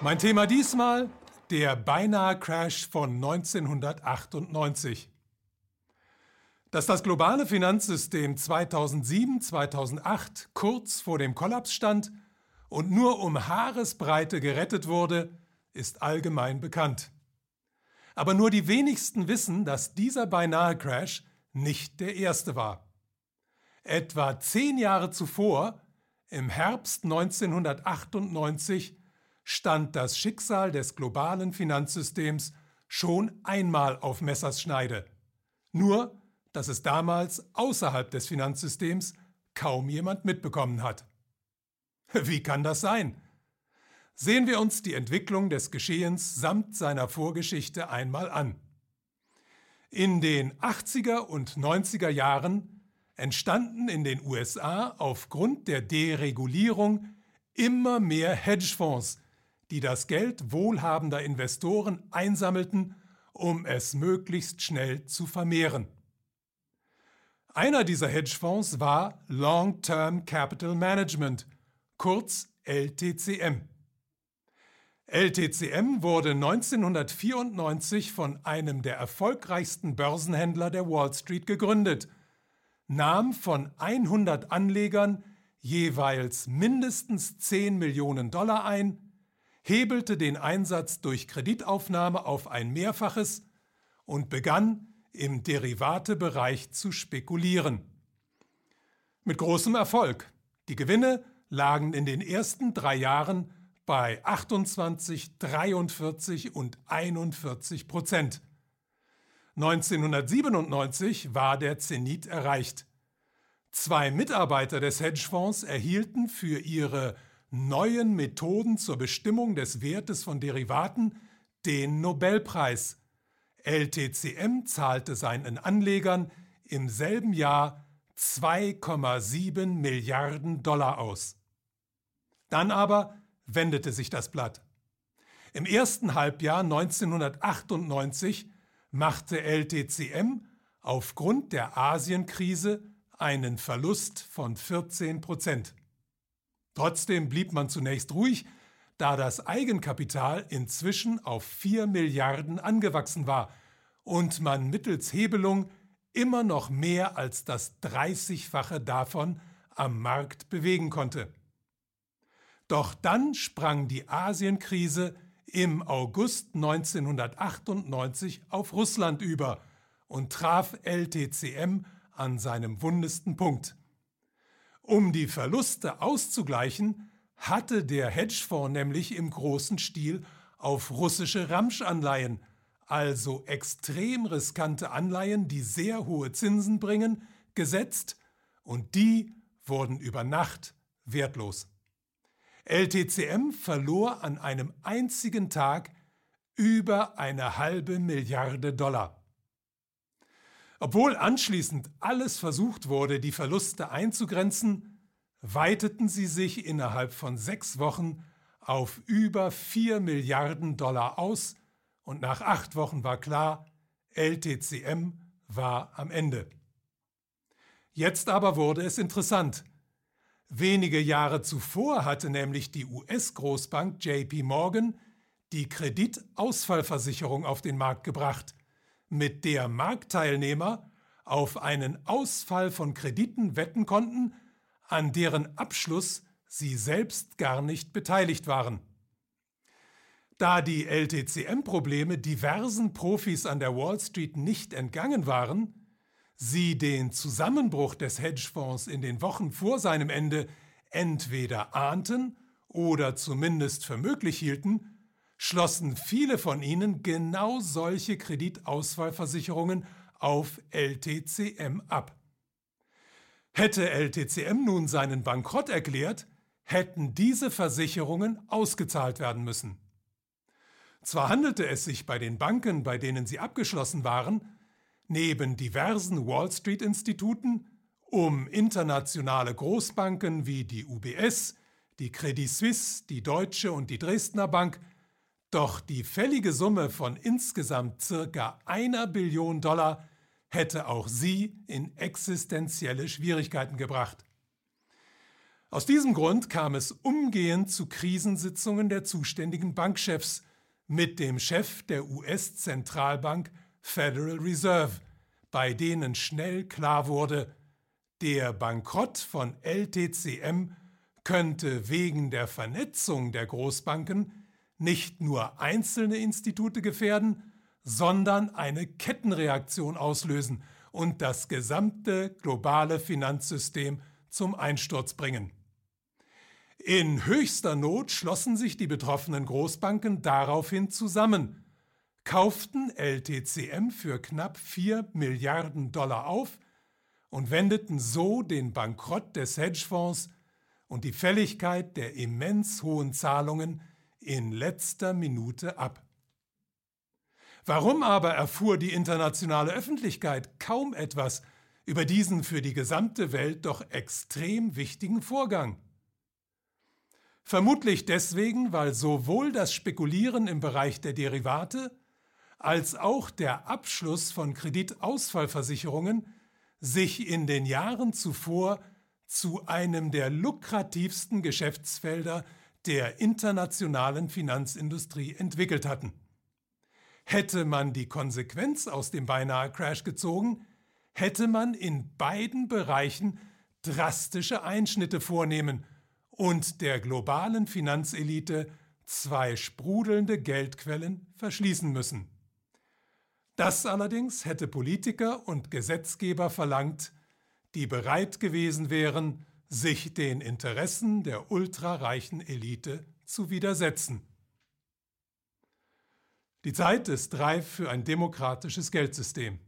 Mein Thema diesmal der beinahe Crash von 1998. Dass das globale Finanzsystem 2007-2008 kurz vor dem Kollaps stand und nur um Haaresbreite gerettet wurde, ist allgemein bekannt. Aber nur die wenigsten wissen, dass dieser beinahe Crash nicht der erste war. Etwa zehn Jahre zuvor, im Herbst 1998, stand das Schicksal des globalen Finanzsystems schon einmal auf Messers Schneide. Nur, dass es damals außerhalb des Finanzsystems kaum jemand mitbekommen hat. Wie kann das sein? Sehen wir uns die Entwicklung des Geschehens samt seiner Vorgeschichte einmal an. In den 80er und 90er Jahren entstanden in den USA aufgrund der Deregulierung immer mehr Hedgefonds, die das Geld wohlhabender Investoren einsammelten, um es möglichst schnell zu vermehren. Einer dieser Hedgefonds war Long-Term Capital Management, kurz LTCM. LTCM wurde 1994 von einem der erfolgreichsten Börsenhändler der Wall Street gegründet, nahm von 100 Anlegern jeweils mindestens 10 Millionen Dollar ein hebelte den Einsatz durch Kreditaufnahme auf ein Mehrfaches und begann im Derivatebereich zu spekulieren. Mit großem Erfolg. Die Gewinne lagen in den ersten drei Jahren bei 28, 43 und 41 Prozent. 1997 war der Zenit erreicht. Zwei Mitarbeiter des Hedgefonds erhielten für ihre neuen Methoden zur Bestimmung des Wertes von Derivaten den Nobelpreis. LTCM zahlte seinen Anlegern im selben Jahr 2,7 Milliarden Dollar aus. Dann aber wendete sich das Blatt. Im ersten Halbjahr 1998 machte LTCM aufgrund der Asienkrise einen Verlust von 14 Prozent. Trotzdem blieb man zunächst ruhig, da das Eigenkapital inzwischen auf 4 Milliarden angewachsen war und man mittels Hebelung immer noch mehr als das 30-fache davon am Markt bewegen konnte. Doch dann sprang die Asienkrise im August 1998 auf Russland über und traf LTCM an seinem wundesten Punkt. Um die Verluste auszugleichen, hatte der Hedgefonds nämlich im großen Stil auf russische Ramschanleihen, also extrem riskante Anleihen, die sehr hohe Zinsen bringen, gesetzt und die wurden über Nacht wertlos. LTCM verlor an einem einzigen Tag über eine halbe Milliarde Dollar. Obwohl anschließend alles versucht wurde, die Verluste einzugrenzen, weiteten sie sich innerhalb von sechs Wochen auf über 4 Milliarden Dollar aus und nach acht Wochen war klar, LTCM war am Ende. Jetzt aber wurde es interessant. Wenige Jahre zuvor hatte nämlich die US-Großbank JP Morgan die Kreditausfallversicherung auf den Markt gebracht, mit der Marktteilnehmer auf einen Ausfall von Krediten wetten konnten, an deren Abschluss sie selbst gar nicht beteiligt waren. Da die LTCM-Probleme diversen Profis an der Wall Street nicht entgangen waren, sie den Zusammenbruch des Hedgefonds in den Wochen vor seinem Ende entweder ahnten oder zumindest für möglich hielten, schlossen viele von ihnen genau solche Kreditausfallversicherungen auf LTCM ab. Hätte LTCM nun seinen Bankrott erklärt, hätten diese Versicherungen ausgezahlt werden müssen. Zwar handelte es sich bei den Banken, bei denen sie abgeschlossen waren, neben diversen Wall Street-Instituten um internationale Großbanken wie die UBS, die Credit Suisse, die Deutsche und die Dresdner Bank doch die fällige Summe von insgesamt circa einer Billion Dollar hätte auch sie in existenzielle Schwierigkeiten gebracht. Aus diesem Grund kam es umgehend zu Krisensitzungen der zuständigen Bankchefs mit dem Chef der US-Zentralbank Federal Reserve, bei denen schnell klar wurde, der Bankrott von LTCM könnte wegen der Vernetzung der Großbanken nicht nur einzelne Institute gefährden, sondern eine Kettenreaktion auslösen und das gesamte globale Finanzsystem zum Einsturz bringen. In höchster Not schlossen sich die betroffenen Großbanken daraufhin zusammen, kauften LTCM für knapp 4 Milliarden Dollar auf und wendeten so den Bankrott des Hedgefonds und die Fälligkeit der immens hohen Zahlungen in letzter Minute ab. Warum aber erfuhr die internationale Öffentlichkeit kaum etwas über diesen für die gesamte Welt doch extrem wichtigen Vorgang? Vermutlich deswegen, weil sowohl das Spekulieren im Bereich der Derivate als auch der Abschluss von Kreditausfallversicherungen sich in den Jahren zuvor zu einem der lukrativsten Geschäftsfelder der internationalen Finanzindustrie entwickelt hatten. Hätte man die Konsequenz aus dem beinahe Crash gezogen, hätte man in beiden Bereichen drastische Einschnitte vornehmen und der globalen Finanzelite zwei sprudelnde Geldquellen verschließen müssen. Das allerdings hätte Politiker und Gesetzgeber verlangt, die bereit gewesen wären, sich den Interessen der ultrareichen Elite zu widersetzen. Die Zeit ist reif für ein demokratisches Geldsystem.